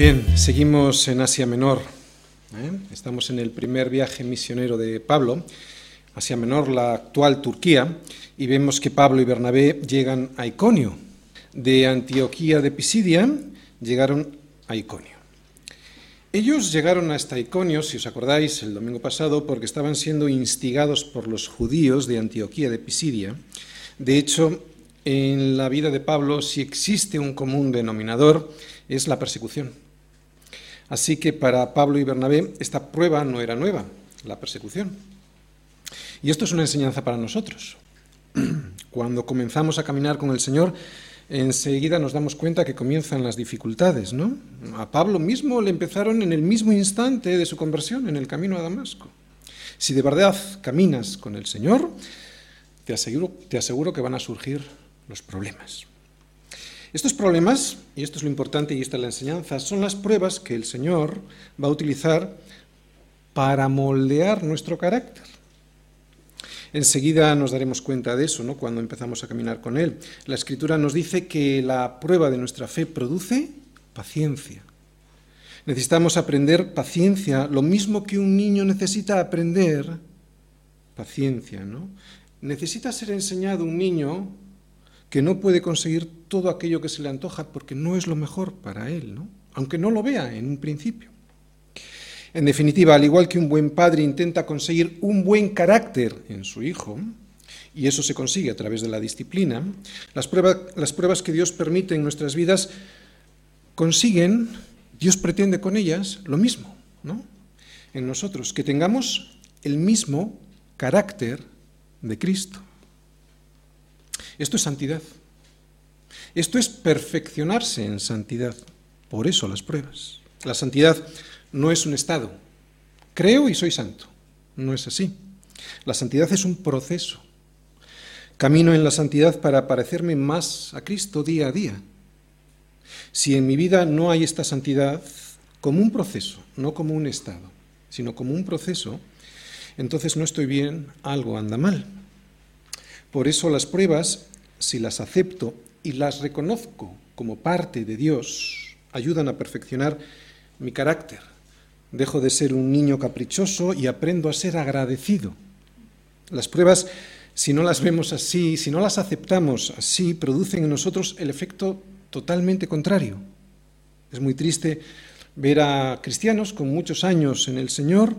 Bien, seguimos en Asia Menor. ¿eh? Estamos en el primer viaje misionero de Pablo, Asia Menor, la actual Turquía, y vemos que Pablo y Bernabé llegan a Iconio. De Antioquía de Pisidia llegaron a Iconio. Ellos llegaron hasta Iconio, si os acordáis, el domingo pasado, porque estaban siendo instigados por los judíos de Antioquía de Pisidia. De hecho, en la vida de Pablo, si existe un común denominador, es la persecución. Así que para Pablo y Bernabé esta prueba no era nueva, la persecución. Y esto es una enseñanza para nosotros. Cuando comenzamos a caminar con el Señor, enseguida nos damos cuenta que comienzan las dificultades, ¿no? A Pablo mismo le empezaron en el mismo instante de su conversión, en el camino a Damasco. Si de verdad caminas con el Señor, te aseguro, te aseguro que van a surgir los problemas. Estos problemas, y esto es lo importante y esta es la enseñanza, son las pruebas que el Señor va a utilizar para moldear nuestro carácter. Enseguida nos daremos cuenta de eso, ¿no? Cuando empezamos a caminar con Él. La Escritura nos dice que la prueba de nuestra fe produce paciencia. Necesitamos aprender paciencia, lo mismo que un niño necesita aprender paciencia, ¿no? Necesita ser enseñado un niño que no puede conseguir todo aquello que se le antoja porque no es lo mejor para él, ¿no? aunque no lo vea en un principio. En definitiva, al igual que un buen padre intenta conseguir un buen carácter en su hijo, y eso se consigue a través de la disciplina, las pruebas, que Dios permite en nuestras vidas consiguen, Dios pretende con ellas lo mismo, ¿no? En nosotros, que tengamos el mismo carácter de Cristo. Esto es santidad. Esto es perfeccionarse en santidad. Por eso las pruebas. La santidad no es un estado. Creo y soy santo. No es así. La santidad es un proceso. Camino en la santidad para parecerme más a Cristo día a día. Si en mi vida no hay esta santidad como un proceso, no como un estado, sino como un proceso, entonces no estoy bien, algo anda mal. Por eso las pruebas si las acepto y las reconozco como parte de Dios, ayudan a perfeccionar mi carácter. Dejo de ser un niño caprichoso y aprendo a ser agradecido. Las pruebas, si no las vemos así, si no las aceptamos así, producen en nosotros el efecto totalmente contrario. Es muy triste ver a cristianos con muchos años en el Señor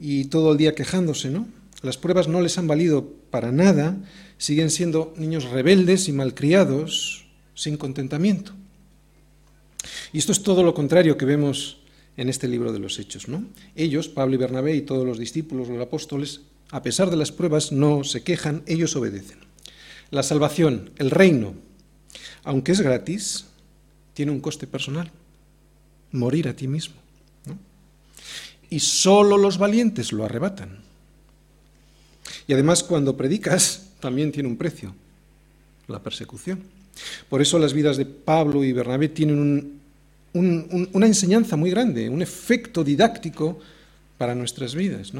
y todo el día quejándose, ¿no? Las pruebas no les han valido para nada, siguen siendo niños rebeldes y malcriados, sin contentamiento. Y esto es todo lo contrario que vemos en este libro de los Hechos. ¿no? Ellos, Pablo y Bernabé y todos los discípulos, los apóstoles, a pesar de las pruebas, no se quejan, ellos obedecen. La salvación, el reino, aunque es gratis, tiene un coste personal, morir a ti mismo. Y solo los valientes lo arrebatan. Y además cuando predicas también tiene un precio, la persecución. Por eso las vidas de Pablo y Bernabé tienen una enseñanza muy grande, un efecto didáctico para nuestras vidas.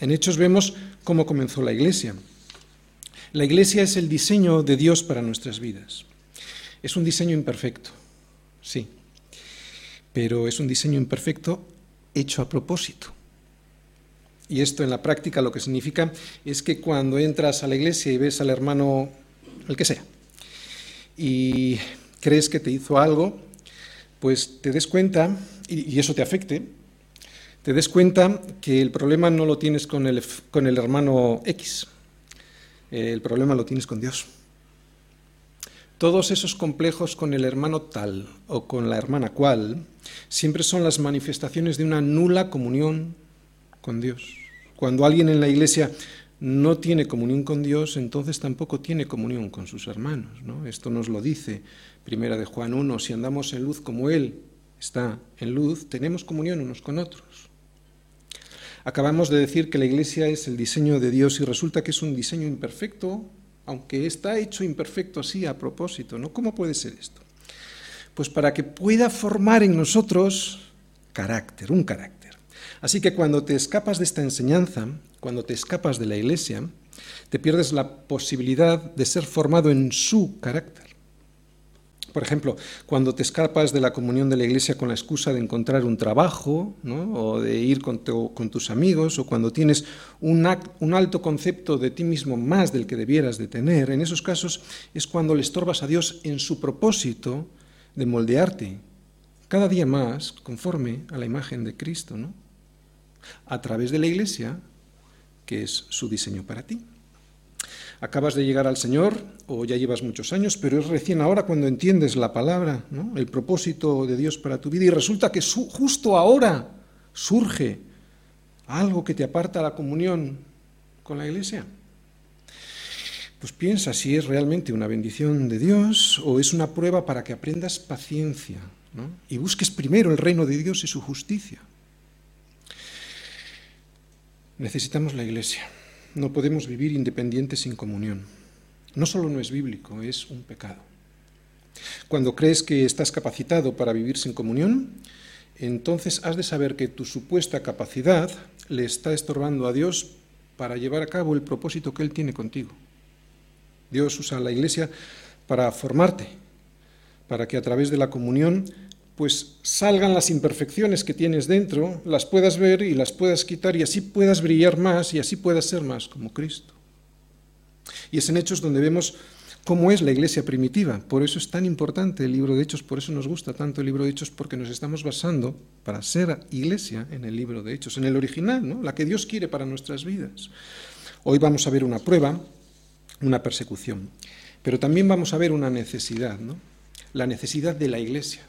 En Hechos vemos cómo comenzó la iglesia. La iglesia es el diseño de Dios para nuestras vidas. Es un diseño imperfecto, sí, pero es un diseño imperfecto hecho a propósito. Y esto en la práctica lo que significa es que cuando entras a la iglesia y ves al hermano, el que sea, y crees que te hizo algo, pues te des cuenta, y, eso te afecte, te des cuenta que el problema no lo tienes con el, con el hermano X, el problema lo tienes con Dios. Todos esos complejos con el hermano tal o con la hermana cual siempre son las manifestaciones de una nula comunión con Dios. Cuando alguien en la iglesia no tiene comunión con Dios, entonces tampoco tiene comunión con sus hermanos. ¿no? Esto nos lo dice Primera de Juan 1, si andamos en luz como Él está en luz, tenemos comunión unos con otros. Acabamos de decir que la iglesia es el diseño de Dios y resulta que es un diseño imperfecto, aunque está hecho imperfecto así a propósito. ¿no? ¿Cómo puede ser esto? Pues para que pueda formar en nosotros carácter, un carácter. Así que cuando te escapas de esta enseñanza, cuando te escapas de la iglesia, te pierdes la posibilidad de ser formado en su carácter. Por ejemplo, cuando te escapas de la comunión de la iglesia con la excusa de encontrar un trabajo, o de ir con, tus amigos, o cuando tienes un, un, alto concepto de ti mismo más del que debieras de tener, en esos casos es cuando le estorbas a Dios en su propósito de moldearte cada día más conforme a la imagen de Cristo, ¿no? A través de la iglesia, que es su diseño para ti. Acabas de llegar al Señor o ya llevas muchos años, pero es recién ahora cuando entiendes la palabra, el propósito de Dios para tu vida y resulta que justo ahora surge algo que te aparta la comunión con la iglesia. Pues piensa si es realmente una bendición de Dios o es una prueba para que aprendas paciencia y busques primero el reino de Dios y su justicia. Necesitamos la iglesia. No podemos vivir independientes sin comunión. No solo no es bíblico, es un pecado. Cuando crees que estás capacitado para vivir sin comunión, entonces has de saber que tu supuesta capacidad le está estorbando a Dios para llevar a cabo el propósito que Él tiene contigo. Dios usa la iglesia para formarte, para que a través de la comunión pues salgan las imperfecciones que tienes dentro, las puedas ver y las puedas quitar y así puedas brillar más y así puedas ser más como Cristo. Y es en Hechos donde vemos cómo es la iglesia primitiva. Por eso es tan importante el libro de Hechos, por eso nos gusta tanto el libro de Hechos, porque nos estamos basando para ser iglesia en el libro de Hechos, en el original, ¿no? la que Dios quiere para nuestras vidas. Hoy vamos a ver una prueba, una persecución, pero también vamos a ver una necesidad, ¿no? la necesidad de la iglesia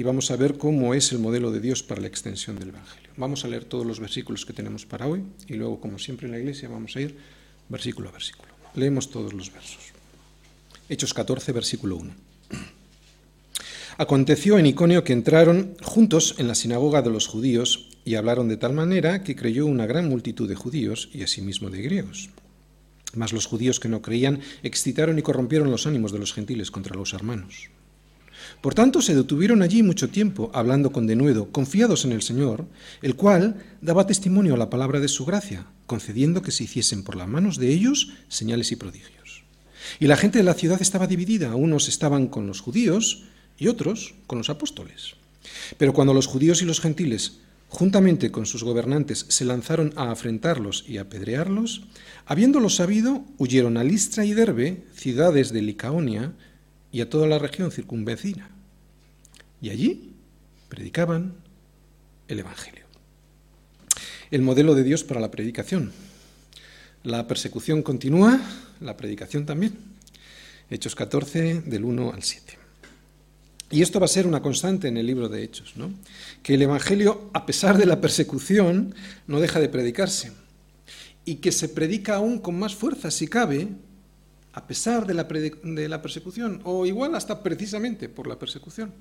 y vamos a ver cómo es el modelo de Dios para la extensión del Evangelio. Vamos a leer todos los versículos que tenemos para hoy y luego, como siempre en la iglesia, vamos a ir versículo a versículo. Leemos todos los versos. Hechos 14, versículo 1. Aconteció en Iconio que entraron juntos en la sinagoga de los judíos y hablaron de tal manera que creyó una gran multitud de judíos y asimismo de griegos. Mas los judíos que no creían excitaron y corrompieron los ánimos de los gentiles contra los hermanos. Por tanto, se detuvieron allí mucho tiempo, hablando con denuedo, confiados en el Señor, el cual daba testimonio a la palabra de su gracia, concediendo que se hiciesen por las manos de ellos señales y prodigios. Y la gente de la ciudad estaba dividida, unos estaban con los judíos y otros con los apóstoles. Pero cuando los judíos y los gentiles, juntamente con sus gobernantes, se lanzaron a afrentarlos y apedrearlos, habiéndolo sabido, huyeron a Listra y Derbe, ciudades de Licaonia, y a toda la región circunvecina. Y allí predicaban el Evangelio. El modelo de Dios para la predicación. La persecución continúa, la predicación también. Hechos 14, del 1 al 7. Y esto va a ser una constante en el libro de Hechos, ¿no? que el Evangelio, a pesar de la persecución, no deja de predicarse. Y que se predica aún con más fuerza, si cabe, a pesar de la, persecución, o igual hasta precisamente por la persecución.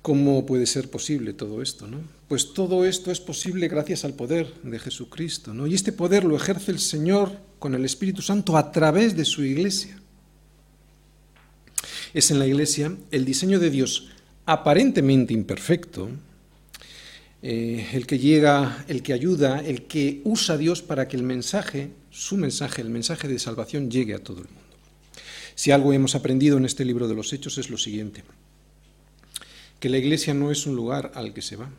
¿Cómo puede ser posible todo esto? Pues todo esto es posible gracias al poder de Jesucristo. ¿no? Y este poder lo ejerce el Señor con el Espíritu Santo a través de su iglesia. Es en la iglesia el diseño de Dios aparentemente imperfecto, eh, el que llega, el que ayuda, el que usa a Dios para que el mensaje su mensaje, el mensaje de salvación, llegue a todo el mundo. Si algo hemos aprendido en este libro de los Hechos es lo siguiente, que la iglesia no es un lugar al que se va.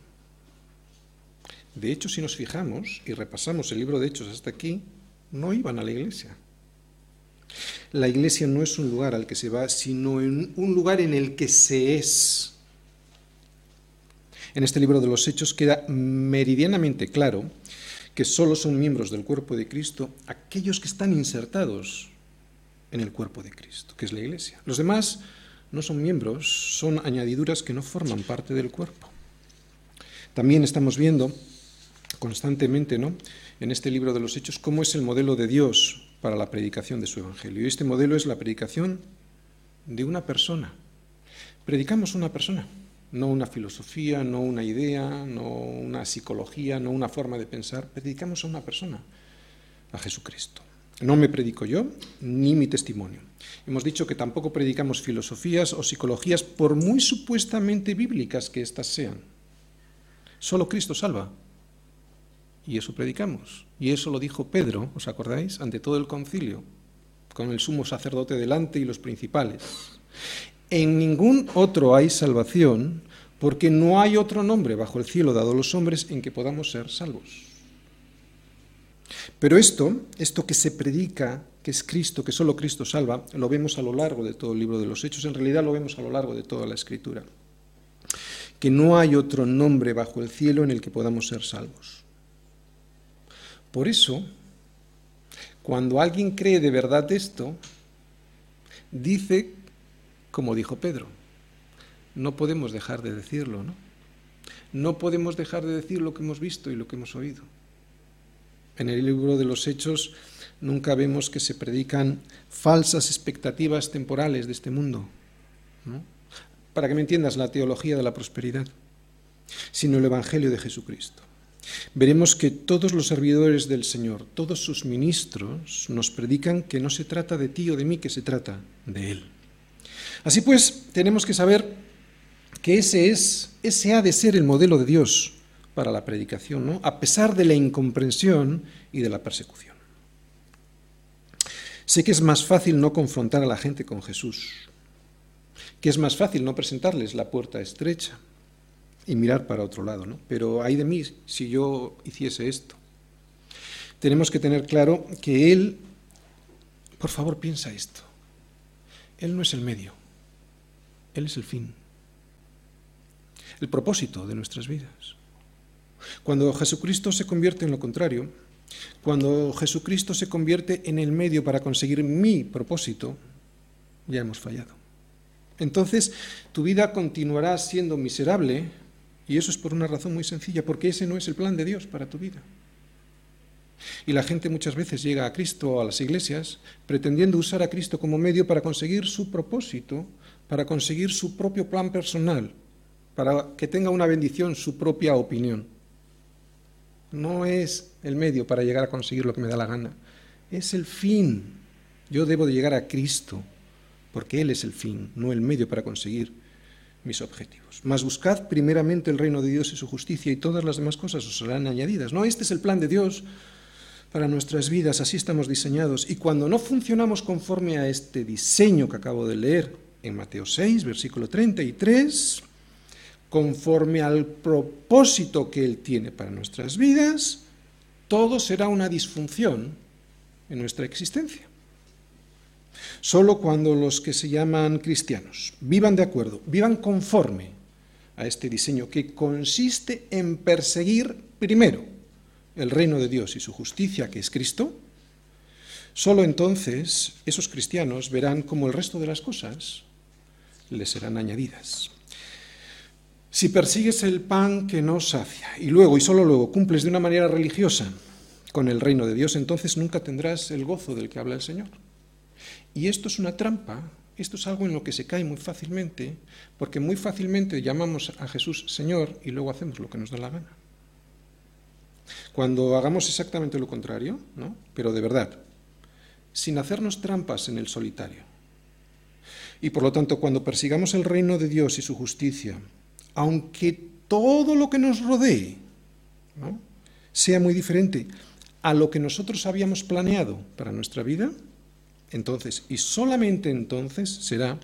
De hecho, si nos fijamos y repasamos el libro de Hechos hasta aquí, no iban a la iglesia. La iglesia no es un lugar al que se va, sino un lugar en el que se es. En este libro de los Hechos queda meridianamente claro que solo son miembros del cuerpo de Cristo aquellos que están insertados en el cuerpo de Cristo, que es la Iglesia. Los demás no son miembros, son añadiduras que no forman parte del cuerpo. También estamos viendo constantemente ¿no? en este libro de los Hechos cómo es el modelo de Dios para la predicación de su Evangelio. Y este modelo es la predicación de una persona. Predicamos una persona no una filosofía, no una idea, no una psicología, no una forma de pensar, predicamos a una persona, a Jesucristo. No me predico yo, ni mi testimonio. Hemos dicho que tampoco predicamos filosofías o psicologías, por muy supuestamente bíblicas que éstas sean. Solo Cristo salva. Y eso predicamos. Y eso lo dijo Pedro, ¿os acordáis? Ante todo el concilio, con el sumo sacerdote delante y los principales. En ningún otro hay salvación, porque no hay otro nombre bajo el cielo dado a los hombres en que podamos ser salvos. Pero esto, esto que se predica, que es Cristo, que solo Cristo salva, lo vemos a lo largo de todo el libro de los Hechos, en realidad lo vemos a lo largo de toda la Escritura. Que no hay otro nombre bajo el cielo en el que podamos ser salvos. Por eso, cuando alguien cree de verdad esto, dice, como dijo Pedro, no podemos dejar de decirlo, ¿no? No podemos dejar de decir lo que hemos visto y lo que hemos oído. En el libro de los Hechos nunca vemos que se predican falsas expectativas temporales de este mundo. Para que me entiendas la teología de la prosperidad, sino el Evangelio de Jesucristo. Veremos que todos los servidores del Señor, todos sus ministros, nos predican que no se trata de ti o de mí, que se trata de Él. Así pues, tenemos que saber que ese es, ese ha de ser el modelo de Dios para la predicación, a pesar de la incomprensión y de la persecución. Sé que es más fácil no confrontar a la gente con Jesús, que es más fácil no presentarles la puerta estrecha y mirar para otro lado, ¿no? Pero hay de mí si yo hiciese esto. Tenemos que tener claro que Él, por favor, piensa esto. Él no es el medio, Él es el fin, el propósito de nuestras vidas. Cuando Jesucristo se convierte en lo contrario, cuando Jesucristo se convierte en el medio para conseguir mi propósito, ya hemos fallado. Entonces tu vida continuará siendo miserable y eso es por una razón muy sencilla, porque ese no es el plan de Dios para tu vida. Y la gente muchas veces llega a Cristo o a las iglesias pretendiendo usar a Cristo como medio para conseguir su propósito, para conseguir su propio plan personal, para que tenga una bendición, su propia opinión no es el medio para llegar a conseguir lo que me da la gana, es el fin. Yo debo de llegar a Cristo, porque Él es el fin, no el medio para conseguir mis objetivos. Mas buscad primeramente el reino de Dios y su justicia y todas las demás cosas os serán añadidas. No, este es el plan de Dios para nuestras vidas, así estamos diseñados. Y cuando no funcionamos conforme a este diseño que acabo de leer en Mateo 6, versículo 33, conforme al propósito que Él tiene para nuestras vidas, todo será una disfunción en nuestra existencia. Solo cuando los que se llaman cristianos vivan de acuerdo, vivan conforme a este diseño que consiste en perseguir primero el reino de Dios y su justicia, que es Cristo, solo entonces esos cristianos verán cómo el resto de las cosas les serán añadidas. Si persigues el pan que no sacia y luego y solo luego cumples de una manera religiosa con el reino de Dios, entonces nunca tendrás el gozo del que habla el Señor. Y esto es una trampa, esto es algo en lo que se cae muy fácilmente, porque muy fácilmente llamamos a Jesús Señor y luego hacemos lo que nos da la gana. Cuando hagamos exactamente lo contrario, ¿no? pero de verdad, sin hacernos trampas en el solitario. Y por lo tanto, cuando persigamos el reino de Dios y su justicia, aunque todo lo que nos rodee sea muy diferente a lo que nosotros habíamos planeado para nuestra vida, entonces, y solamente entonces será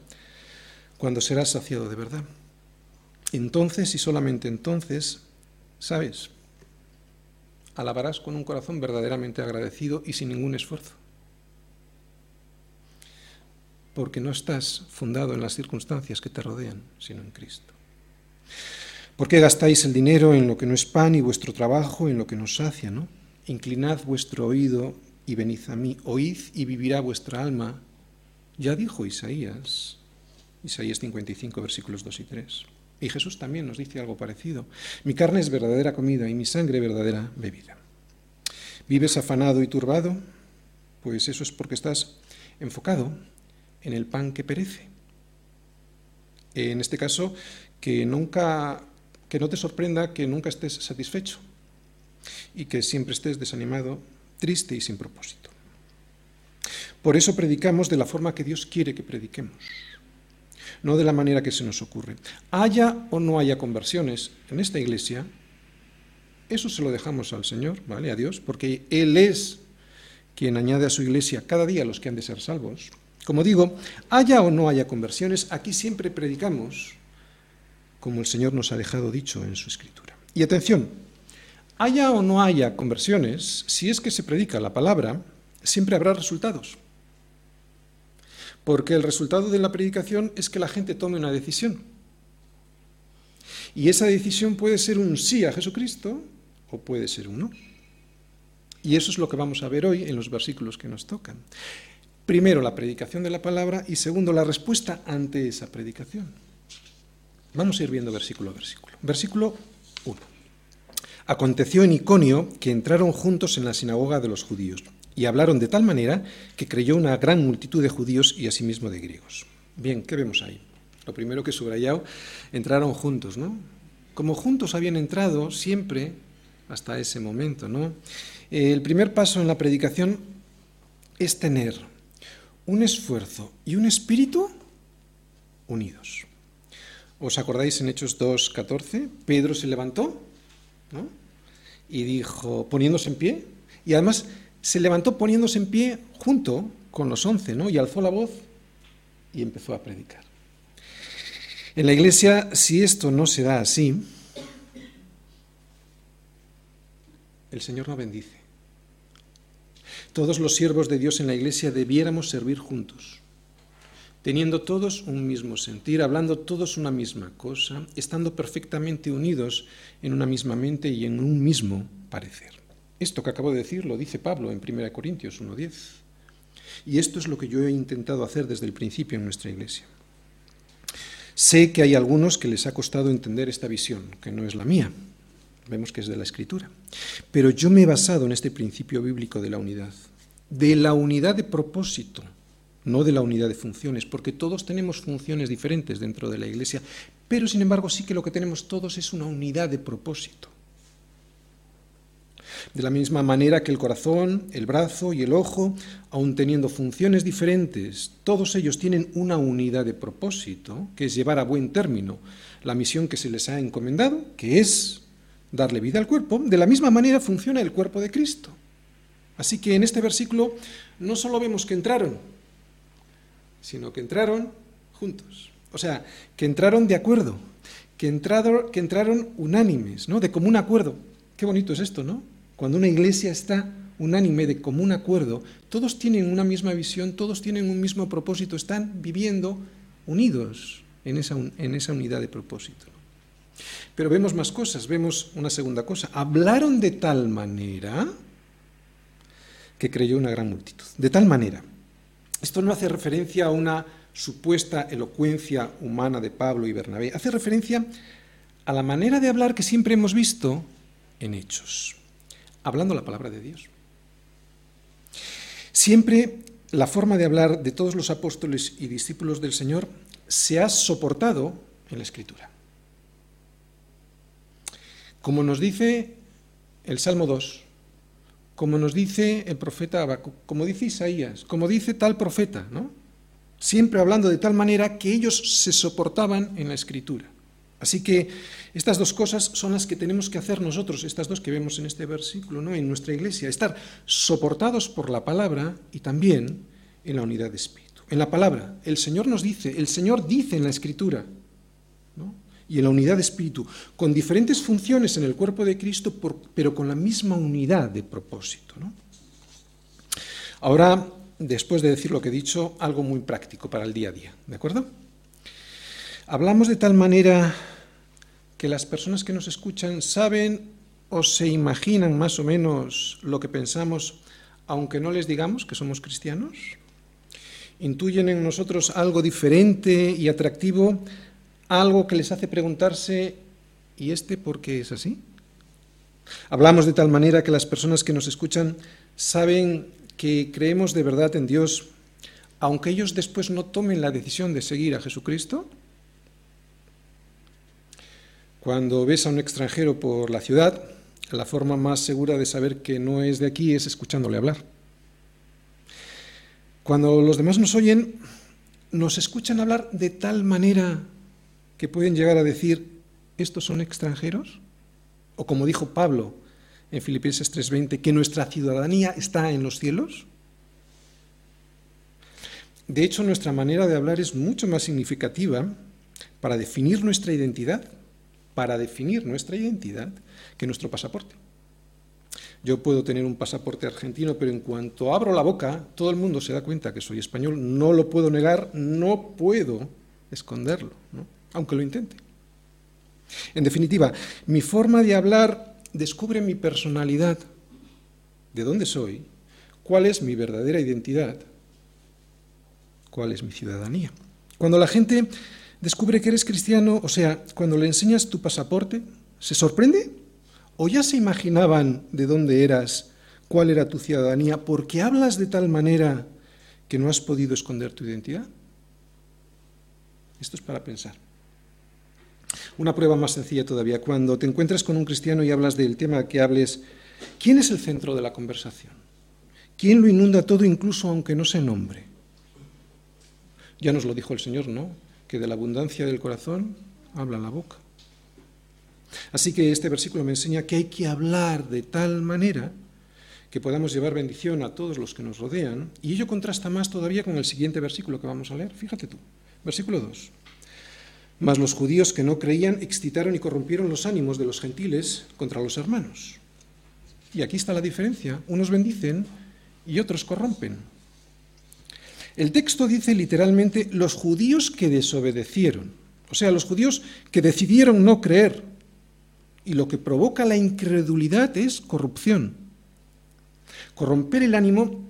cuando serás saciado de verdad. Entonces y solamente entonces, ¿sabes? Alabarás con un corazón verdaderamente agradecido y sin ningún esfuerzo. Porque no estás fundado en las circunstancias que te rodean, sino en Cristo. ¿Por qué gastáis el dinero en lo que no es pan y vuestro trabajo en lo que no sacia? ¿no? Inclinad vuestro oído y venid a mí, oíd y vivirá vuestra alma. Ya dijo Isaías, Isaías 55, versículos 2 y 3. Y Jesús también nos dice algo parecido. Mi carne es verdadera comida y mi sangre verdadera bebida. ¿Vives afanado y turbado? Pues eso es porque estás enfocado en el pan que perece. En este caso, que nunca que no te sorprenda que nunca estés satisfecho y que siempre estés desanimado, triste y sin propósito. Por eso predicamos de la forma que Dios quiere que prediquemos, no de la manera que se nos ocurre. Haya o no haya conversiones en esta iglesia, eso se lo dejamos al Señor, ¿vale? A Dios, porque Él es quien añade a su iglesia cada día los que han de ser salvos Como digo, haya o no haya conversiones, aquí siempre predicamos como el Señor nos ha dejado dicho en su escritura. Y atención, haya o no haya conversiones, si es que se predica la palabra, siempre habrá resultados. Porque el resultado de la predicación es que la gente tome una decisión. Y esa decisión puede ser un sí a Jesucristo o puede ser un no. Y eso es lo que vamos a ver hoy en los versículos que nos tocan. Primero, la predicación de la palabra y segundo, la respuesta ante esa predicación. Vamos a ir viendo versículo a versículo. Versículo 1. Aconteció en Iconio que entraron juntos en la sinagoga de los judíos y hablaron de tal manera que creyó una gran multitud de judíos y asimismo de griegos. Bien, ¿qué vemos ahí? Lo primero que he entraron juntos, ¿no? Como juntos habían entrado siempre hasta ese momento, ¿no? El primer paso en la predicación es tener un esfuerzo y un espíritu unidos. ¿Os acordáis en Hechos 2.14? Pedro se levantó y dijo, poniéndose en pie, y además se levantó poniéndose en pie junto con los once, ¿no? y alzó la voz y empezó a predicar. En la iglesia, si esto no se da así, el Señor no bendice. Todos los siervos de Dios en la iglesia debiéramos servir juntos, teniendo todos un mismo sentir, hablando todos una misma cosa, estando perfectamente unidos en una misma mente y en un mismo parecer. Esto que acabo de decir lo dice Pablo en 1 Corintios 1.10. Y esto es lo que yo he intentado hacer desde el principio en nuestra iglesia. Sé que hay algunos que les ha costado entender esta visión, que no es la mía, vemos que es de la Escritura. Pero yo me he basado en este principio bíblico de la unidad, de la unidad de propósito, no de la unidad de funciones, porque todos tenemos funciones diferentes dentro de la Iglesia, pero sin embargo sí que lo que tenemos todos es una unidad de propósito. De la misma manera que el corazón, el brazo y el ojo, aun teniendo funciones diferentes, todos ellos tienen una unidad de propósito, que es llevar a buen término la misión que se les ha encomendado, que es darle vida al cuerpo, de la misma manera funciona el cuerpo de Cristo. Así que en este versículo no solo vemos que entraron, sino que entraron juntos. O sea, que entraron de acuerdo, que entraron, unánimes, ¿no? De común acuerdo. Qué bonito es esto, ¿no? Cuando una iglesia está unánime, de común acuerdo, todos tienen una misma visión, todos tienen un mismo propósito, están viviendo unidos en esa unidad de propósito. Pero vemos más cosas, vemos una segunda cosa. Hablaron de tal manera que creyó una gran multitud. De tal manera. Esto no hace referencia a una supuesta elocuencia humana de Pablo y Bernabé, hace referencia a la manera de hablar que siempre hemos visto en hechos hablando la palabra de Dios. Siempre la forma de hablar de todos los apóstoles y discípulos del Señor se ha soportado en la Escritura. Como nos dice el Salmo 2, como nos dice el profeta Abacuc, como dice Isaías, como dice tal profeta, ¿no? Siempre hablando de tal manera que ellos se soportaban en la Escritura. Así que estas dos cosas son las que tenemos que hacer nosotros, estas dos que vemos en este versículo, ¿no? en nuestra iglesia, estar soportados por la palabra y también en la unidad de espíritu. En la palabra, el Señor nos dice, el Señor dice en la escritura, y en la unidad de espíritu, con diferentes funciones en el cuerpo de Cristo, pero con la misma unidad de propósito. Ahora, después de decir lo que he dicho, algo muy práctico para el día a día, ¿de acuerdo? Hablamos de tal manera que las personas que nos escuchan saben o se imaginan más o menos lo que pensamos, aunque no les digamos que somos cristianos. Intuyen en nosotros algo diferente y atractivo, algo que les hace preguntarse, ¿y este por qué es así? Hablamos de tal manera que las personas que nos escuchan saben que creemos de verdad en Dios, aunque ellos después no tomen la decisión de seguir a Jesucristo. Cuando ves a un extranjero por la ciudad, la forma más segura de saber que no es de aquí es escuchándole hablar. Cuando los demás nos oyen, nos escuchan hablar de tal manera que pueden llegar a decir, ¿estos son extranjeros? O como dijo Pablo en Filipenses 3:20, que nuestra ciudadanía está en los cielos. De hecho, nuestra manera de hablar es mucho más significativa para definir nuestra identidad, para definir nuestra identidad, que nuestro pasaporte. Yo puedo tener un pasaporte argentino, pero en cuanto abro la boca, todo el mundo se da cuenta que soy español. No lo puedo negar, no puedo esconderlo, aunque lo intente. En definitiva, mi forma de hablar descubre mi personalidad, de dónde soy, cuál es mi verdadera identidad, cuál es mi ciudadanía. Cuando la gente descubre que eres cristiano, o sea, cuando le enseñas tu pasaporte, ¿se sorprende? ¿O ya se imaginaban de dónde eras, cuál era tu ciudadanía, porque hablas de tal manera que no has podido esconder tu identidad? Esto es para pensar. Una prueba más sencilla todavía, cuando te encuentras con un cristiano y hablas del tema que hables, ¿quién es el centro de la conversación? ¿Quién lo inunda todo incluso aunque no se nombre? Ya nos lo dijo el Señor, ¿no? Que de la abundancia del corazón habla la boca. Así que este versículo me enseña que hay que hablar de tal manera que podamos llevar bendición a todos los que nos rodean, y ello contrasta más todavía con el siguiente versículo que vamos a leer. Fíjate tú, versículo 2. Mas los judíos que no creían excitaron y corrompieron los ánimos de los gentiles contra los hermanos. Y aquí está la diferencia. Unos bendicen y otros corrompen. El texto dice literalmente los judíos que desobedecieron, o sea, los judíos que decidieron no creer. Y lo que provoca la incredulidad es corrupción. Corromper el ánimo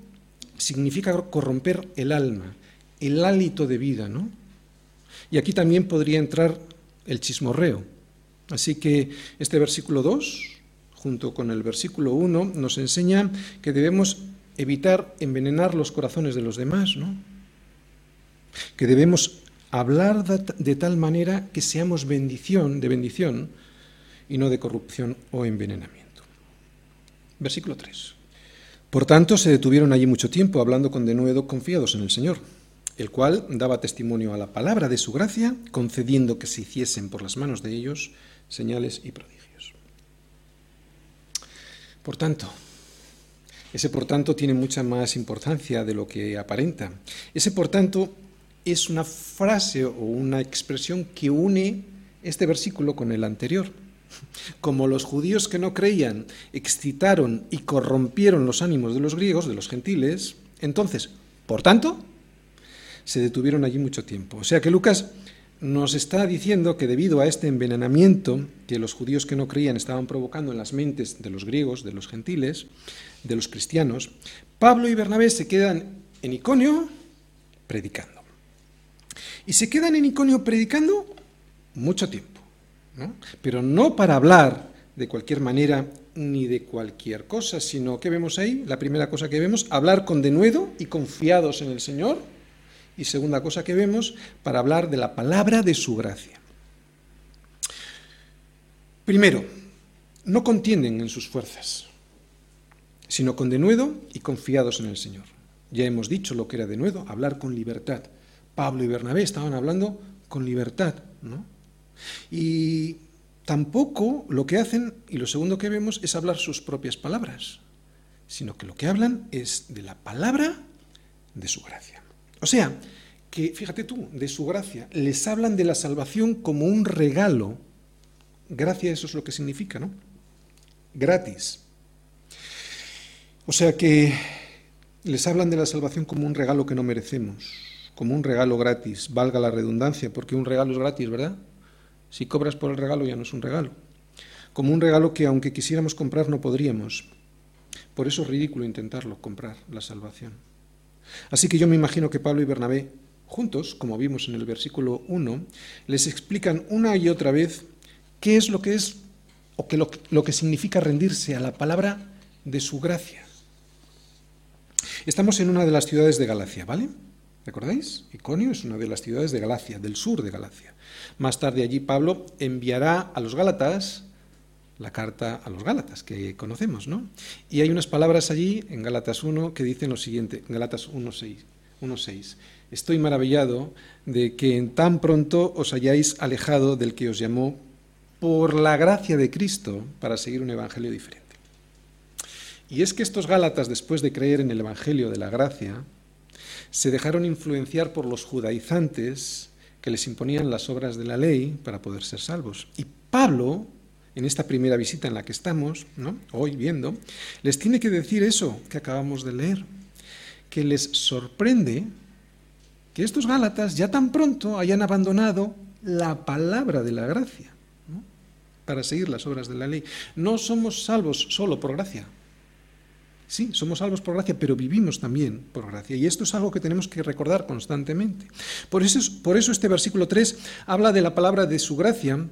significa corromper el alma, el hálito de vida, ¿no? Y aquí también podría entrar el chismorreo. Así que este versículo 2, junto con el versículo 1, nos enseña que debemos evitar envenenar los corazones de los demás, ¿no? Que debemos hablar de tal manera que seamos bendición, de bendición, y no de corrupción o envenenamiento. Versículo 3. Por tanto, se detuvieron allí mucho tiempo hablando con denuedo confiados en el Señor el cual daba testimonio a la palabra de su gracia, concediendo que se hiciesen por las manos de ellos señales y prodigios. Por tanto, ese por tanto tiene mucha más importancia de lo que aparenta. Ese por tanto es una frase o una expresión que une este versículo con el anterior. Como los judíos que no creían excitaron y corrompieron los ánimos de los griegos, de los gentiles, entonces, por tanto, se detuvieron allí mucho tiempo. O sea que Lucas nos está diciendo que debido a este envenenamiento que los judíos que no creían estaban provocando en las mentes de los griegos, de los gentiles, de los cristianos, Pablo y Bernabé se quedan en Iconio predicando. Y se quedan en Iconio predicando mucho tiempo, pero no para hablar de cualquier manera ni de cualquier cosa, sino que vemos ahí, la primera cosa que vemos, hablar con denuedo y confiados en el Señor, y segunda cosa que vemos, para hablar de la palabra de su gracia. Primero, no contienden en sus fuerzas, sino con denuedo y confiados en el Señor. Ya hemos dicho lo que era denuedo, hablar con libertad. Pablo y Bernabé estaban hablando con libertad, ¿no? Y tampoco lo que hacen, y lo segundo que vemos, es hablar sus propias palabras, sino que lo que hablan es de la palabra de su gracia. O sea, que, fíjate tú, de su gracia, les hablan de la salvación como un regalo. Gracia, eso es lo que significa, ¿no? Gratis. O sea que les hablan de la salvación como un regalo que no merecemos, como un regalo gratis, valga la redundancia, porque un regalo es gratis, ¿verdad? Si cobras por el regalo ya no es un regalo. Como un regalo que aunque quisiéramos comprar no podríamos. Por eso es ridículo intentarlo, comprar la salvación. Así que yo me imagino que Pablo y Bernabé, juntos, como vimos en el versículo 1, les explican una y otra vez qué es lo que es o lo, lo que significa rendirse a la palabra de su gracia. Estamos en una de las ciudades de Galacia, ¿vale? ¿Recordáis? Iconio es una de las ciudades de Galacia, del sur de Galacia. Más tarde allí Pablo enviará a los Gálatas la carta a los Gálatas, que conocemos, ¿no? Y hay unas palabras allí, en Gálatas 1, que dicen lo siguiente, Gálatas 1.6. Estoy maravillado de que en tan pronto os hayáis alejado del que os llamó por la gracia de Cristo para seguir un evangelio diferente. Y es que estos Gálatas, después de creer en el evangelio de la gracia, se dejaron influenciar por los judaizantes que les imponían las obras de la ley para poder ser salvos. Y Pablo, en esta primera visita en la que estamos, hoy viendo, les tiene que decir eso que acabamos de leer, que les sorprende que estos Gálatas ya tan pronto hayan abandonado la palabra de la gracia para seguir las obras de la ley. No somos salvos solo por gracia. Sí, somos salvos por gracia, pero vivimos también por gracia. Y esto es algo que tenemos que recordar constantemente. Por eso, por eso este versículo 3 habla de la palabra de su gracia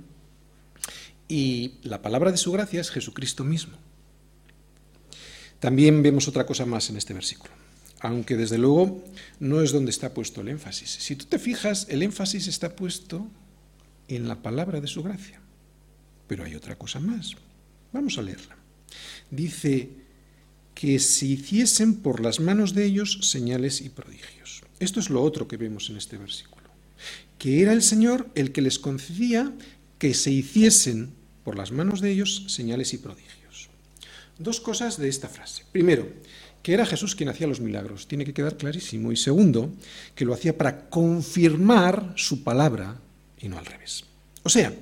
y la palabra de su gracia es Jesucristo mismo. También vemos otra cosa más en este versículo, aunque desde luego no es donde está puesto el énfasis. Si tú te fijas, el énfasis está puesto en la palabra de su gracia. Pero hay otra cosa más. Vamos a leerla. Dice que se hiciesen por las manos de ellos señales y prodigios. Esto es lo otro que vemos en este versículo. Que era el Señor el que les concedía que se hiciesen por las manos de ellos señales y prodigios. Dos cosas de esta frase. Primero, que era Jesús quien hacía los milagros. Tiene que quedar clarísimo. Y segundo, que lo hacía para confirmar su palabra y no al revés. O sea,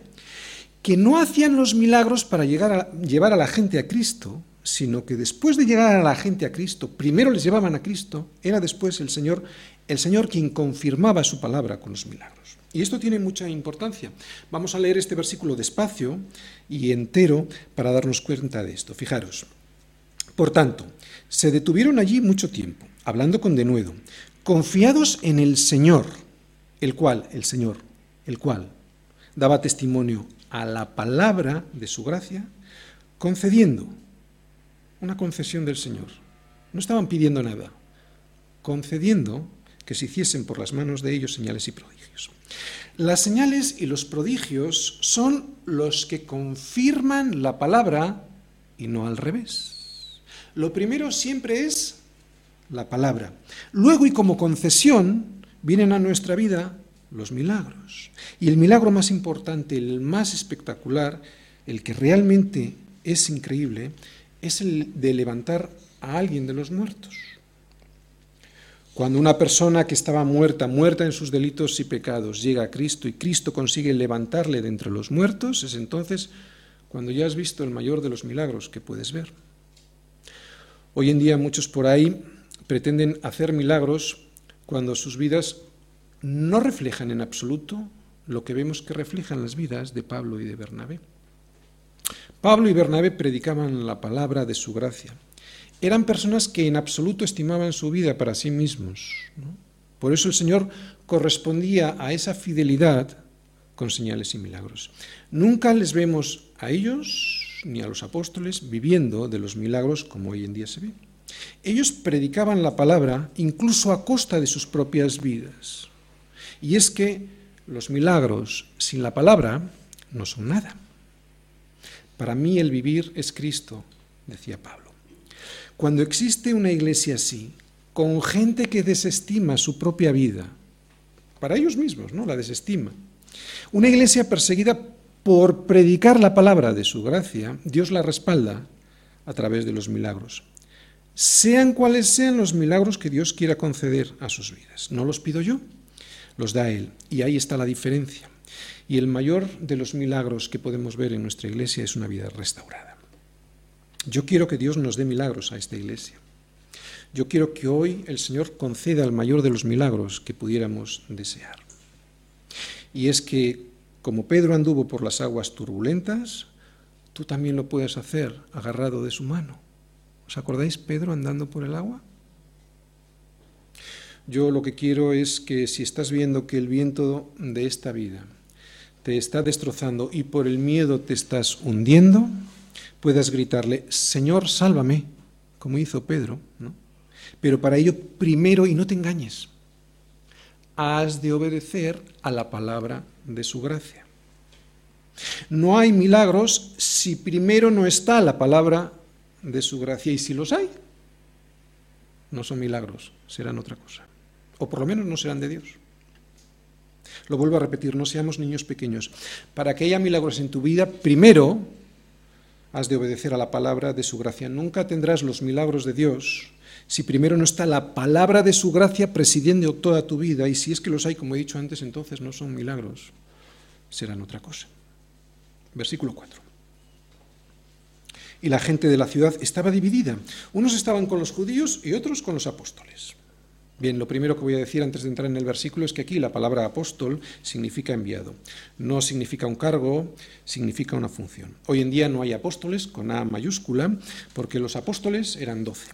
que no hacían los milagros para llegar a, llevar a la gente a Cristo, sino que después de llegar a la gente a Cristo, primero les llevaban a Cristo, era después el Señor, el Señor quien confirmaba su palabra con los milagros. Y esto tiene mucha importancia. Vamos a leer este versículo despacio y entero para darnos cuenta de esto. Fijaros. Por tanto, se detuvieron allí mucho tiempo, hablando con denuedo, confiados en el Señor, el cual, el Señor, el cual daba testimonio a la palabra de su gracia, concediendo una concesión del Señor. No estaban pidiendo nada, concediendo que se hiciesen por las manos de ellos señales y prodigios. Las señales y los prodigios son los que confirman la palabra y no al revés. Lo primero siempre es la palabra. Luego y como concesión vienen a nuestra vida los milagros. Y el milagro más importante, el más espectacular, el que realmente es increíble, es el de levantar a alguien de los muertos. Cuando una persona que estaba muerta, muerta en sus delitos y pecados, llega a Cristo y Cristo consigue levantarle de entre los muertos, es entonces cuando ya has visto el mayor de los milagros que puedes ver. Hoy en día muchos por ahí pretenden hacer milagros cuando sus vidas no reflejan en absoluto lo que vemos que reflejan las vidas de Pablo y de Bernabé. Pablo y Bernabé predicaban la palabra de su gracia eran personas que en absoluto estimaban su vida para sí mismos. Por eso el Señor correspondía a esa fidelidad con señales y milagros. Nunca les vemos a ellos ni a los apóstoles viviendo de los milagros como hoy en día se ve. Ellos predicaban la palabra incluso a costa de sus propias vidas. Y es que los milagros sin la palabra no son nada. Para mí el vivir es Cristo, decía Pablo. Cuando existe una iglesia así, con gente que desestima su propia vida, para ellos mismos, ¿no? La desestima. Una iglesia perseguida por predicar la palabra de su gracia, Dios la respalda a través de los milagros. Sean cuales sean los milagros que Dios quiera conceder a sus vidas. No los pido yo, los da Él. Y ahí está la diferencia. Y el mayor de los milagros que podemos ver en nuestra iglesia es una vida restaurada. Yo quiero que Dios nos dé milagros a esta iglesia. Yo quiero que hoy el Señor conceda el mayor de los milagros que pudiéramos desear. Y es que, como Pedro anduvo por las aguas turbulentas, tú también lo puedes hacer agarrado de su mano. ¿Os acordáis Pedro andando por el agua? Yo lo que quiero es que si estás viendo que el viento de esta vida te está destrozando y por el miedo te estás hundiendo, puedas gritarle, Señor, sálvame, como hizo Pedro, ¿no? Pero para ello, primero, y no te engañes, has de obedecer a la palabra de su gracia. No hay milagros si primero no está la palabra de su gracia, y si los hay, no son milagros, serán otra cosa. O por lo menos no serán de Dios. Lo vuelvo a repetir, no seamos niños pequeños. Para que haya milagros en tu vida, primero has de obedecer a la palabra de su gracia. Nunca tendrás los milagros de Dios si primero no está la palabra de su gracia presidiendo toda tu vida, y si es que los hay, como he dicho antes, entonces no son milagros, serán otra cosa. Versículo 4. Y la gente de la ciudad estaba dividida. Unos estaban con los judíos y otros con los apóstoles. Bien, lo primero que voy a decir antes de entrar en el versículo es que aquí la palabra apóstol significa enviado. No significa un cargo, significa una función. Hoy en día no hay apóstoles con A mayúscula porque los apóstoles eran doce.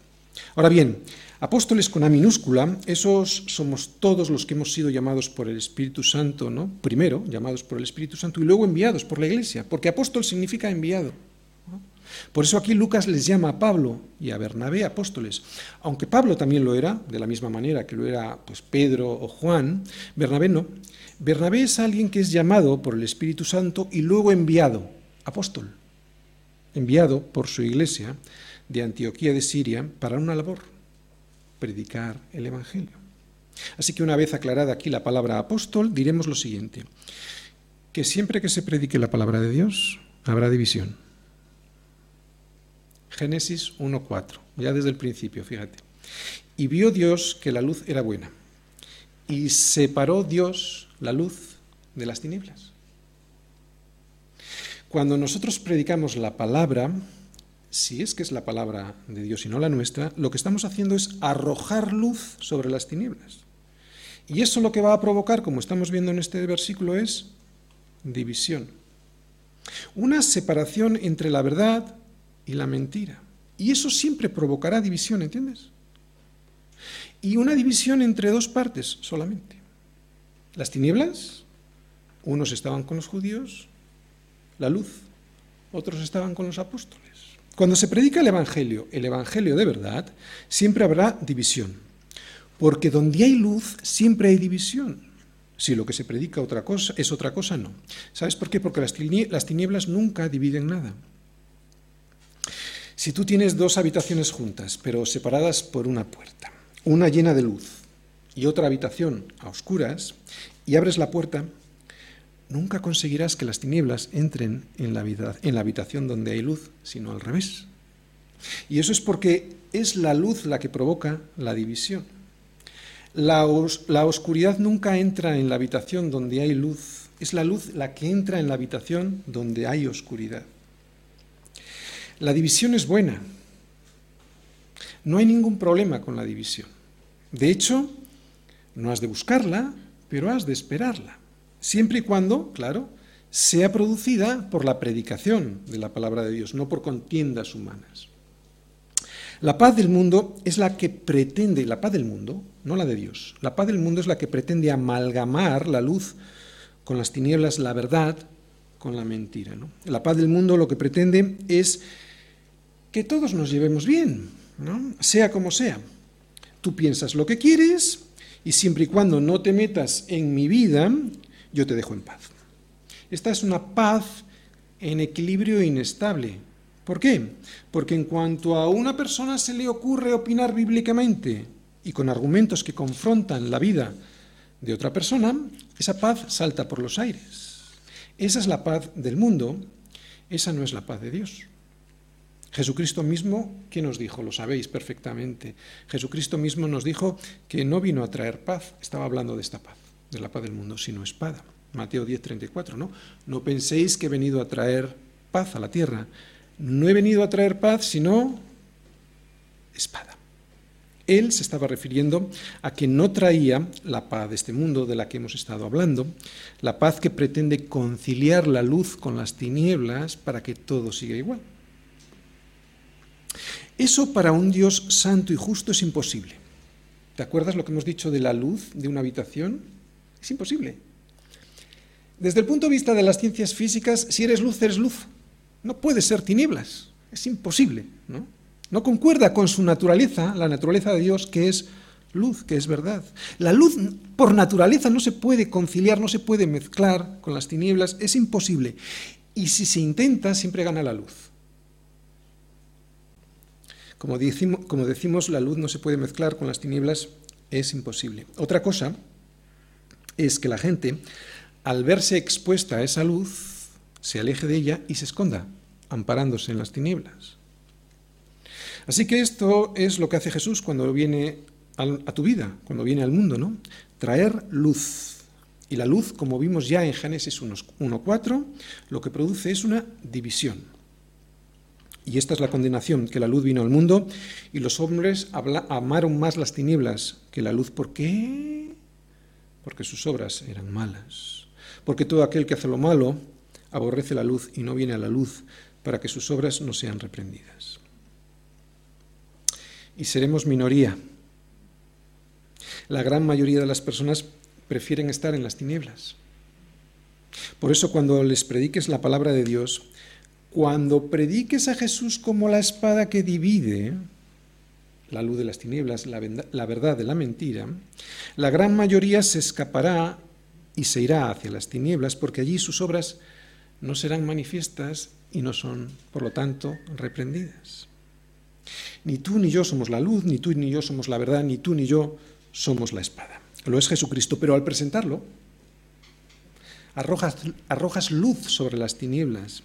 Ahora bien, apóstoles con A minúscula, esos somos todos los que hemos sido llamados por el Espíritu Santo, ¿no? Primero llamados por el Espíritu Santo y luego enviados por la Iglesia, porque apóstol significa enviado. Por eso aquí Lucas les llama a Pablo y a Bernabé apóstoles. Aunque Pablo también lo era, de la misma manera que lo era pues, Pedro o Juan, Bernabé no. Bernabé es alguien que es llamado por el Espíritu Santo y luego enviado, apóstol, enviado por su iglesia de Antioquía de Siria para una labor, predicar el Evangelio. Así que una vez aclarada aquí la palabra apóstol, diremos lo siguiente, que siempre que se predique la palabra de Dios, habrá división. Génesis 1.4, ya desde el principio, fíjate. Y vio Dios que la luz era buena. Y separó Dios la luz de las tinieblas. Cuando nosotros predicamos la palabra, si es que es la palabra de Dios y no la nuestra, lo que estamos haciendo es arrojar luz sobre las tinieblas. Y eso lo que va a provocar, como estamos viendo en este versículo, es división. Una separación entre la verdad y la mentira. Y eso siempre provocará división, ¿entiendes? Y una división entre dos partes solamente. Las tinieblas, unos estaban con los judíos, la luz, otros estaban con los apóstoles. Cuando se predica el Evangelio, el Evangelio de verdad, siempre habrá división. Porque donde hay luz, siempre hay división. Si lo que se predica otra cosa, es otra cosa, no. ¿Sabes por qué? Porque las tinieblas nunca dividen nada. Si tú tienes dos habitaciones juntas, pero separadas por una puerta, una llena de luz y otra habitación a oscuras, y abres la puerta, nunca conseguirás que las tinieblas entren en la, habitación donde hay luz, sino al revés. Y eso es porque es la luz la que provoca la división. La, oscuridad nunca entra en la habitación donde hay luz, es la luz la que entra en la habitación donde hay oscuridad. La división es buena. No hay ningún problema con la división. De hecho, no has de buscarla, pero has de esperarla. Siempre y cuando, claro, sea producida por la predicación de la palabra de Dios, no por contiendas humanas. La paz del mundo es la que pretende, la paz del mundo, no la de Dios, la paz del mundo es la que pretende amalgamar la luz con las tinieblas, la verdad con la mentira. La paz del mundo lo que pretende es que todos nos llevemos bien, ¿no? sea como sea. Tú piensas lo que quieres y siempre y cuando no te metas en mi vida, yo te dejo en paz. Esta es una paz en equilibrio inestable. ¿Por qué? Porque en cuanto a una persona se le ocurre opinar bíblicamente y con argumentos que confrontan la vida de otra persona, esa paz salta por los aires. Esa es la paz del mundo, esa no es la paz de Dios. Jesucristo mismo, ¿qué nos dijo? Lo sabéis perfectamente. Jesucristo mismo nos dijo que no vino a traer paz, estaba hablando de esta paz, de la paz del mundo, sino espada. Mateo 10, 34, ¿no? No penséis que he venido a traer paz a la tierra. No he venido a traer paz, sino espada. Él se estaba refiriendo a que no traía la paz de este mundo de la que hemos estado hablando, la paz que pretende conciliar la luz con las tinieblas para que todo siga igual. Eso para un Dios santo y justo es imposible. ¿Te acuerdas lo que hemos dicho de la luz de una habitación? Es imposible. Desde el punto de vista de las ciencias físicas, si eres luz, eres luz. No puede ser tinieblas. Es imposible. ¿no? no concuerda con su naturaleza, la naturaleza de Dios, que es luz, que es verdad. La luz por naturaleza no se puede conciliar, no se puede mezclar con las tinieblas, es imposible. Y si se intenta, siempre gana la luz. Como decimos, la luz no se puede mezclar con las tinieblas, es imposible. Otra cosa es que la gente, al verse expuesta a esa luz, se aleje de ella y se esconda amparándose en las tinieblas. Así que esto es lo que hace Jesús cuando viene a tu vida, cuando viene al mundo, ¿no? Traer luz. Y la luz, como vimos ya en Génesis 1.4, lo que produce es una división. Y esta es la condenación, que la luz vino al mundo y los hombres amaron más las tinieblas que la luz. ¿Por qué? Porque sus obras eran malas. Porque todo aquel que hace lo malo aborrece la luz y no viene a la luz para que sus obras no sean reprendidas. Y seremos minoría la gran mayoría de las personas prefieren estar en las tinieblas. Por eso cuando les prediques la palabra de Dios, cuando prediques a Jesús como la espada que divide la luz de las tinieblas, la, verdad de la mentira, la gran mayoría se escapará y se irá hacia las tinieblas porque allí sus obras no serán manifiestas y no son, por lo tanto, reprendidas. Ni tú ni yo somos la luz, ni tú ni yo somos la verdad, ni tú ni yo somos la espada. Lo es Jesucristo, pero al presentarlo, arrojas, luz sobre las tinieblas.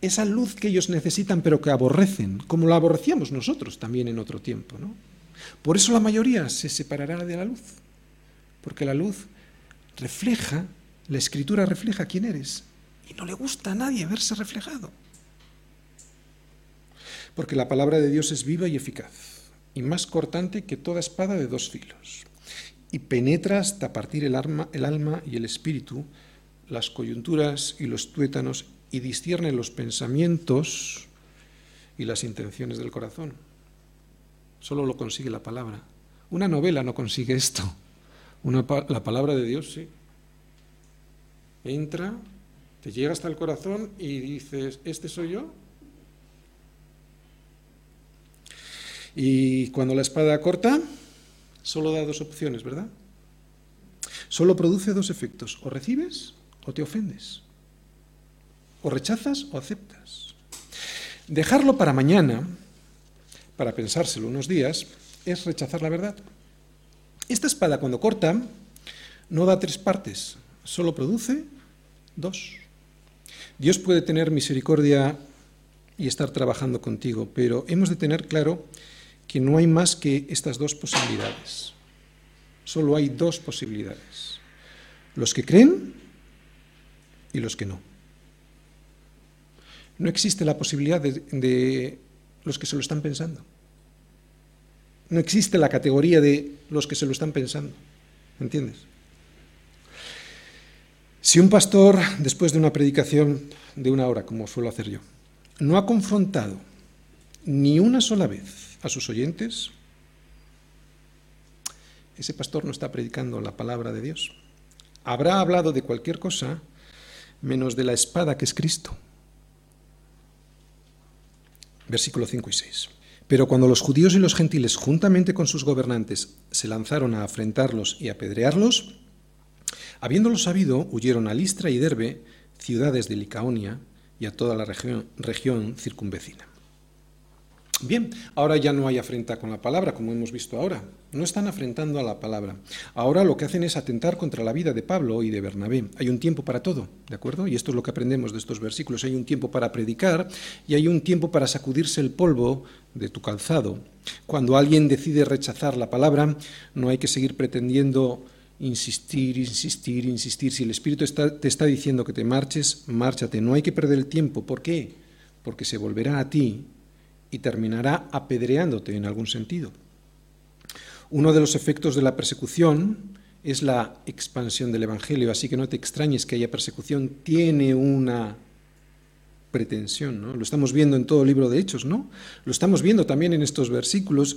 Esa luz que ellos necesitan pero que aborrecen, como la aborrecíamos nosotros también en otro tiempo. ¿no? Por eso la mayoría se separará de la luz, porque la luz refleja, la escritura refleja quién eres, y no le gusta a nadie verse reflejado. Porque la palabra de Dios es viva y eficaz y más cortante que toda espada de dos filos, y penetra hasta partir el, el alma y el espíritu, las coyunturas y los tuétanos, y discierne los pensamientos y las intenciones del corazón. Solo lo consigue la palabra. Una novela no consigue esto. la palabra de Dios sí. Entra, te llega hasta el corazón y dices, ¿este soy yo? Y cuando la espada corta, solo da dos opciones, ¿verdad? Solo produce dos efectos, o recibes o te ofendes, o rechazas o aceptas. Dejarlo para mañana, para pensárselo unos días, es rechazar la verdad. Esta espada cuando corta no da tres partes, solo produce dos. Dios puede tener misericordia y estar trabajando contigo, pero hemos de tener claro que no hay más que estas dos posibilidades. Solo hay dos posibilidades. Los que creen y los que no. No existe la posibilidad de, los que se lo están pensando. No existe la categoría de los que se lo están pensando. ¿Entiendes? Si un pastor, después de una predicación de una hora, como suelo hacer yo, no ha confrontado ni una sola vez a sus oyentes, ese pastor no está predicando la palabra de Dios. Habrá hablado de cualquier cosa menos de la espada que es Cristo. Versículo 5 y 6. Pero cuando los judíos y los gentiles, juntamente con sus gobernantes, se lanzaron a afrentarlos y apedrearlos, habiéndolo sabido, huyeron a Listra y Derbe, ciudades de Licaonia, y a toda la región, región circunvecina. Bien, ahora ya no hay afrenta con la palabra, como hemos visto ahora. No están afrentando a la palabra. Ahora lo que hacen es atentar contra la vida de Pablo y de Bernabé. Hay un tiempo para todo, ¿de acuerdo? Y esto es lo que aprendemos de estos versículos. Hay un tiempo para predicar y hay un tiempo para sacudirse el polvo de tu calzado. Cuando alguien decide rechazar la palabra, no hay que seguir pretendiendo insistir, insistir, insistir. Si el Espíritu te está diciendo que te marches, márchate. No hay que perder el tiempo. ¿Por qué? Porque se volverá a ti y terminará apedreándote en algún sentido. Uno de los efectos de la persecución es la expansión del Evangelio, así que no te extrañes que haya persecución, tiene una pretensión, ¿no? Lo estamos viendo en todo el libro de Hechos, ¿no? Lo estamos viendo también en estos versículos,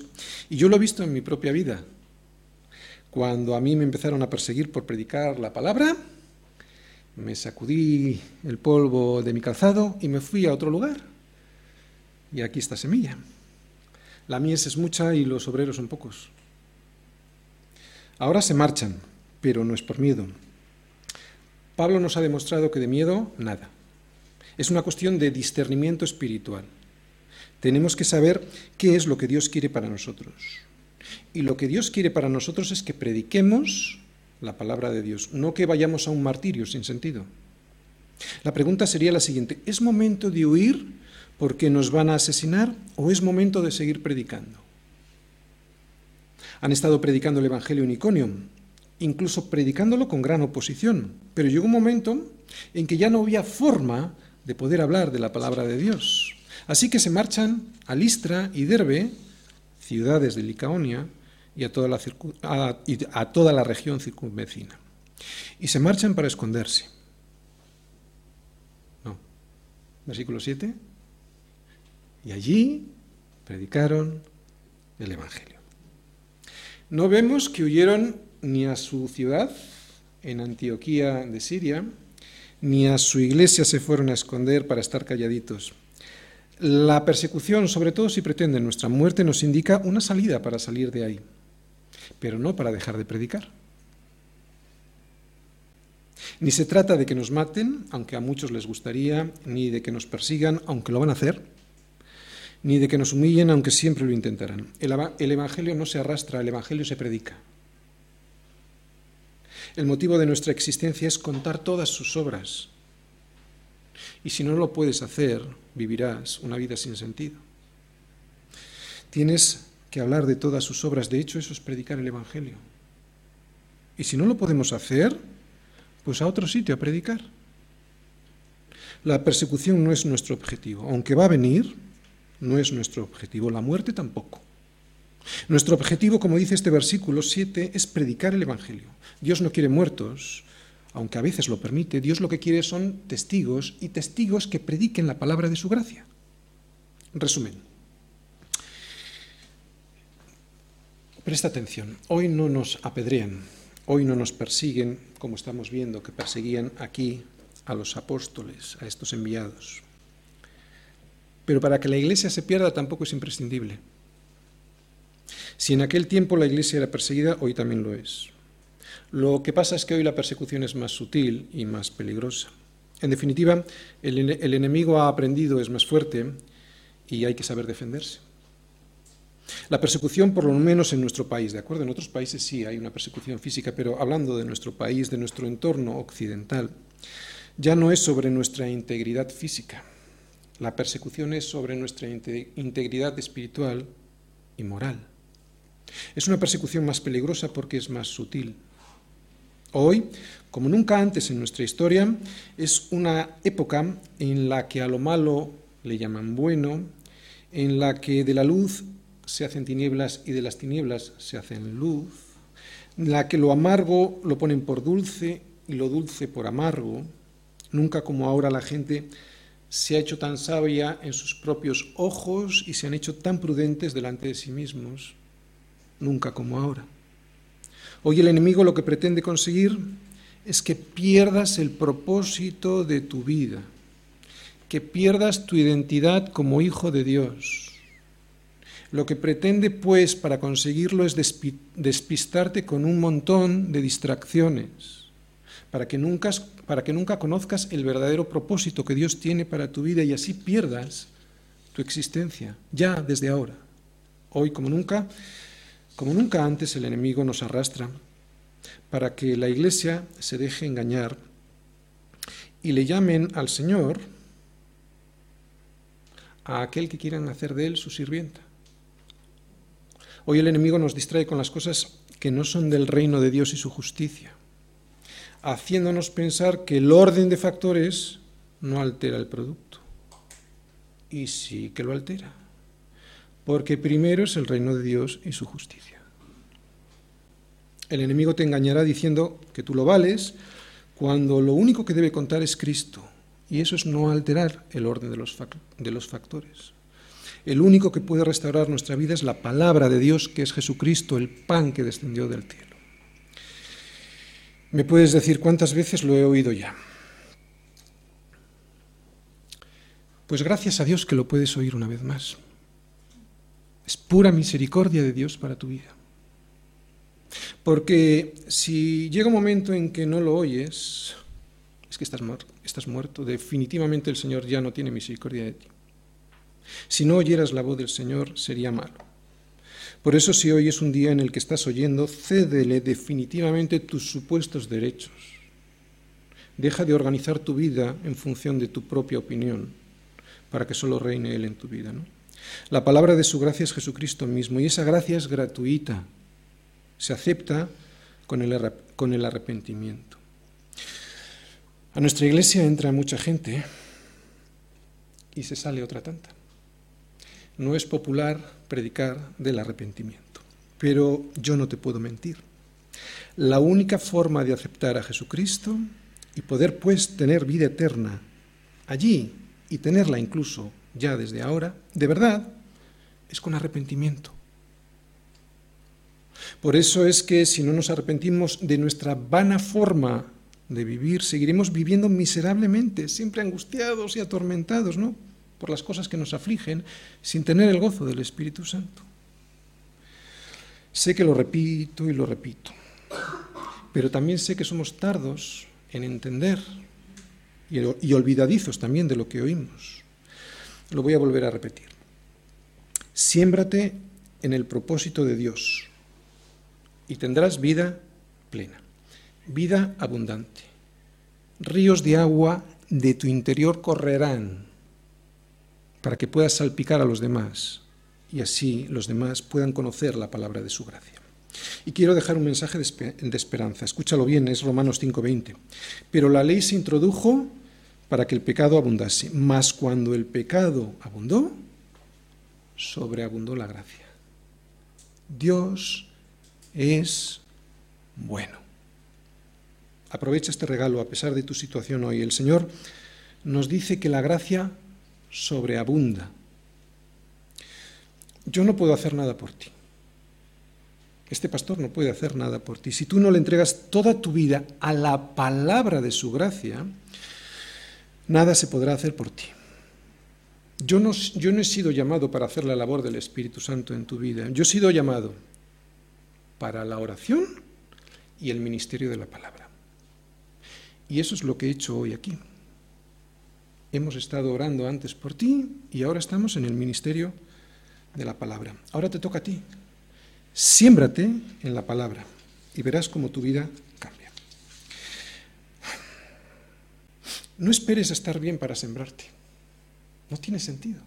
y yo lo he visto en mi propia vida. Cuando a mí me empezaron a perseguir por predicar la palabra, me sacudí el polvo de mi calzado y me fui a otro lugar y aquí está semilla. La mies es mucha y los obreros son pocos. Ahora se marchan, pero no es por miedo. Pablo nos ha demostrado que de miedo, nada. Es una cuestión de discernimiento espiritual. Tenemos que saber qué es lo que Dios quiere para nosotros. Y lo que Dios quiere para nosotros es que prediquemos la palabra de Dios, no que vayamos a un martirio sin sentido. La pregunta sería la siguiente, ¿es momento de huir porque nos van a asesinar o es momento de seguir predicando? Han estado predicando el Evangelio en Iconio, incluso predicándolo con gran oposición, pero llegó un momento en que ya no había forma de poder hablar de la palabra de Dios. Así que se marchan a Listra y Derbe, ciudades de Licaonia, y a toda la, a toda la región circunvecina. Y se marchan para esconderse. No. Versículo 7. Y allí predicaron el Evangelio. No vemos que huyeron ni a su ciudad, en Antioquía de Siria, ni a su iglesia se fueron a esconder para estar calladitos. La persecución, sobre todo si pretenden nuestra muerte, nos indica una salida para salir de ahí, pero no para dejar de predicar. Ni se trata de que nos maten, aunque a muchos les gustaría, ni de que nos persigan, aunque lo van a hacer, ni de que nos humillen, aunque siempre lo intentarán. El, Evangelio no se arrastra, el Evangelio se predica. El motivo de nuestra existencia es contar todas sus obras. Y si no lo puedes hacer, vivirás una vida sin sentido. Tienes que hablar de todas sus obras. De hecho, eso es predicar el Evangelio. Y si no lo podemos hacer, pues a otro sitio a predicar. La persecución no es nuestro objetivo. Aunque va a venir, no es nuestro objetivo. La muerte tampoco. Nuestro objetivo, como dice este versículo 7, es predicar el Evangelio. Dios no quiere muertos, aunque a veces lo permite. Dios lo que quiere son testigos y testigos que prediquen la palabra de su gracia. Resumen. Presta atención. Hoy no nos apedrean, hoy no nos persiguen, como estamos viendo que perseguían aquí a los apóstoles, a estos enviados. Pero para que la iglesia se pierda tampoco es imprescindible. Si en aquel tiempo la iglesia era perseguida, hoy también lo es. Lo que pasa es que hoy la persecución es más sutil y más peligrosa. En definitiva, el, enemigo ha aprendido, es más fuerte y hay que saber defenderse. La persecución, por lo menos en nuestro país, ¿de acuerdo? En otros países sí hay una persecución física, pero hablando de nuestro país, de nuestro entorno occidental, ya no es sobre nuestra integridad física. La persecución es sobre nuestra integridad espiritual y moral. Es una persecución más peligrosa porque es más sutil. Hoy, como nunca antes en nuestra historia, es una época en la que a lo malo le llaman bueno, en la que de la luz se hacen tinieblas y de las tinieblas se hacen luz, en la que lo amargo lo ponen por dulce y lo dulce por amargo. Nunca como ahora la gente se ha hecho tan sabia en sus propios ojos y se han hecho tan prudentes delante de sí mismos nunca como ahora. Hoy el enemigo lo que pretende conseguir es que pierdas el propósito de tu vida, que pierdas tu identidad como hijo de Dios. Lo que pretende, pues, para conseguirlo es despistarte con un montón de distracciones, para que, nunca, para que nunca conozcas el verdadero propósito que Dios tiene para tu vida y así pierdas tu existencia, ya desde ahora. Hoy como nunca como nunca antes el enemigo nos arrastra para que la iglesia se deje engañar y le llamen al Señor a aquel que quieran hacer de él su sirvienta. Hoy el enemigo nos distrae con las cosas que no son del reino de Dios y su justicia, haciéndonos pensar que el orden de factores no altera el producto. Y sí que lo altera porque primero es el reino de Dios y su justicia. El enemigo te engañará diciendo que tú lo vales cuando lo único que debe contar es Cristo, y eso es no alterar el orden de los, de los factores. El único que puede restaurar nuestra vida es la palabra de Dios, que es Jesucristo, el pan que descendió del cielo. ¿Me puedes decir cuántas veces lo he oído ya? Pues gracias a Dios que lo puedes oír una vez más. Es pura misericordia de Dios para tu vida. Porque si llega un momento en que no lo oyes, es que estás, estás muerto. Definitivamente el Señor ya no tiene misericordia de ti. Si no oyeras la voz del Señor, sería malo. Por eso si hoy es un día en el que estás oyendo, cédele definitivamente tus supuestos derechos. Deja de organizar tu vida en función de tu propia opinión, para que solo reine Él en tu vida. La palabra de su gracia es Jesucristo mismo, y esa gracia es gratuita. Se acepta con el, con el arrepentimiento. A nuestra iglesia entra mucha gente y se sale otra tanta. No es popular predicar del arrepentimiento, pero yo no te puedo mentir. La única forma de aceptar a Jesucristo y poder pues tener vida eterna allí y tenerla incluso ya desde ahora, de verdad, es con arrepentimiento. Por eso es que si no nos arrepentimos de nuestra vana forma de vivir, seguiremos viviendo miserablemente, siempre angustiados y atormentados, ¿no? Por las cosas que nos afligen, sin tener el gozo del Espíritu Santo. Sé que lo repito y lo repito, pero también sé que somos tardos en entender y, olvidadizos también de lo que oímos. Lo voy a volver a repetir. Siémbrate en el propósito de Dios y tendrás vida plena, vida abundante. Ríos de agua de tu interior correrán para que puedas salpicar a los demás y así los demás puedan conocer la palabra de su gracia. Y quiero dejar un mensaje de esperanza. Escúchalo bien, es Romanos 5:20. Pero la ley se introdujo para que el pecado abundase. Mas cuando el pecado abundó, sobreabundó la gracia. Dios es bueno. Aprovecha este regalo a pesar de tu situación hoy. El Señor nos dice que la gracia sobreabunda. Yo no puedo hacer nada por ti. Este pastor no puede hacer nada por ti. Si tú no le entregas toda tu vida a la palabra de su gracia, nada se podrá hacer por ti. Yo no, yo no he sido llamado para hacer la labor del Espíritu Santo en tu vida. Yo he sido llamado para la oración y el ministerio de la palabra. Y eso es lo que he hecho hoy aquí. Hemos estado orando antes por ti y ahora estamos en el ministerio de la palabra. Ahora te toca a ti. Siémbrate en la palabra y verás cómo tu vida cambia. No esperes estar bien para sembrarte. No tiene sentido.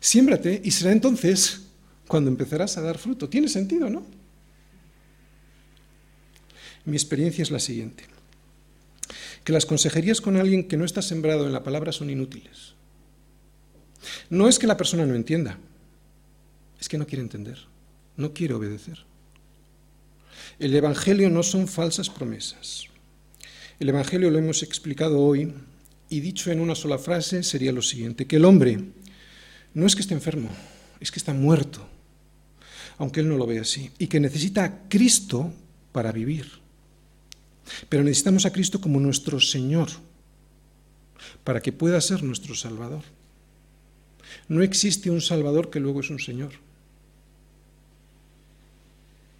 Siémbrate y será entonces cuando empezarás a dar fruto. Tiene sentido, ¿no? Mi experiencia es la siguiente. Que las consejerías con alguien que no está sembrado en la palabra son inútiles. No es que la persona no entienda, es que no quiere entender, no quiere obedecer. El Evangelio no son falsas promesas. El Evangelio lo hemos explicado hoy y dicho en una sola frase sería lo siguiente, que el hombre no es que esté enfermo, es que está muerto, aunque él no lo ve así, y que necesita a Cristo para vivir. Pero necesitamos a Cristo como nuestro Señor, para que pueda ser nuestro Salvador. No existe un Salvador que luego es un Señor.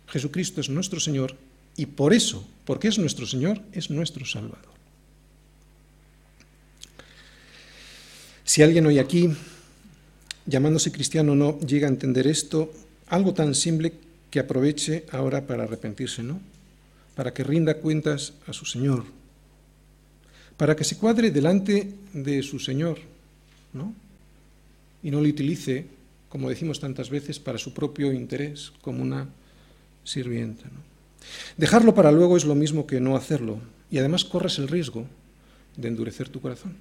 Jesucristo es nuestro Señor y por eso, porque es nuestro Señor, es nuestro Salvador. Si alguien hoy aquí, llamándose cristiano, no llega a entender esto, algo tan simple que aproveche ahora para arrepentirse, ¿no? Para que rinda cuentas a su Señor, para que se cuadre delante de su Señor, ¿no? Y no le utilice, como decimos tantas veces, para su propio interés, como una sirvienta. Dejarlo para luego es lo mismo que no hacerlo, y además corres el riesgo de endurecer tu corazón.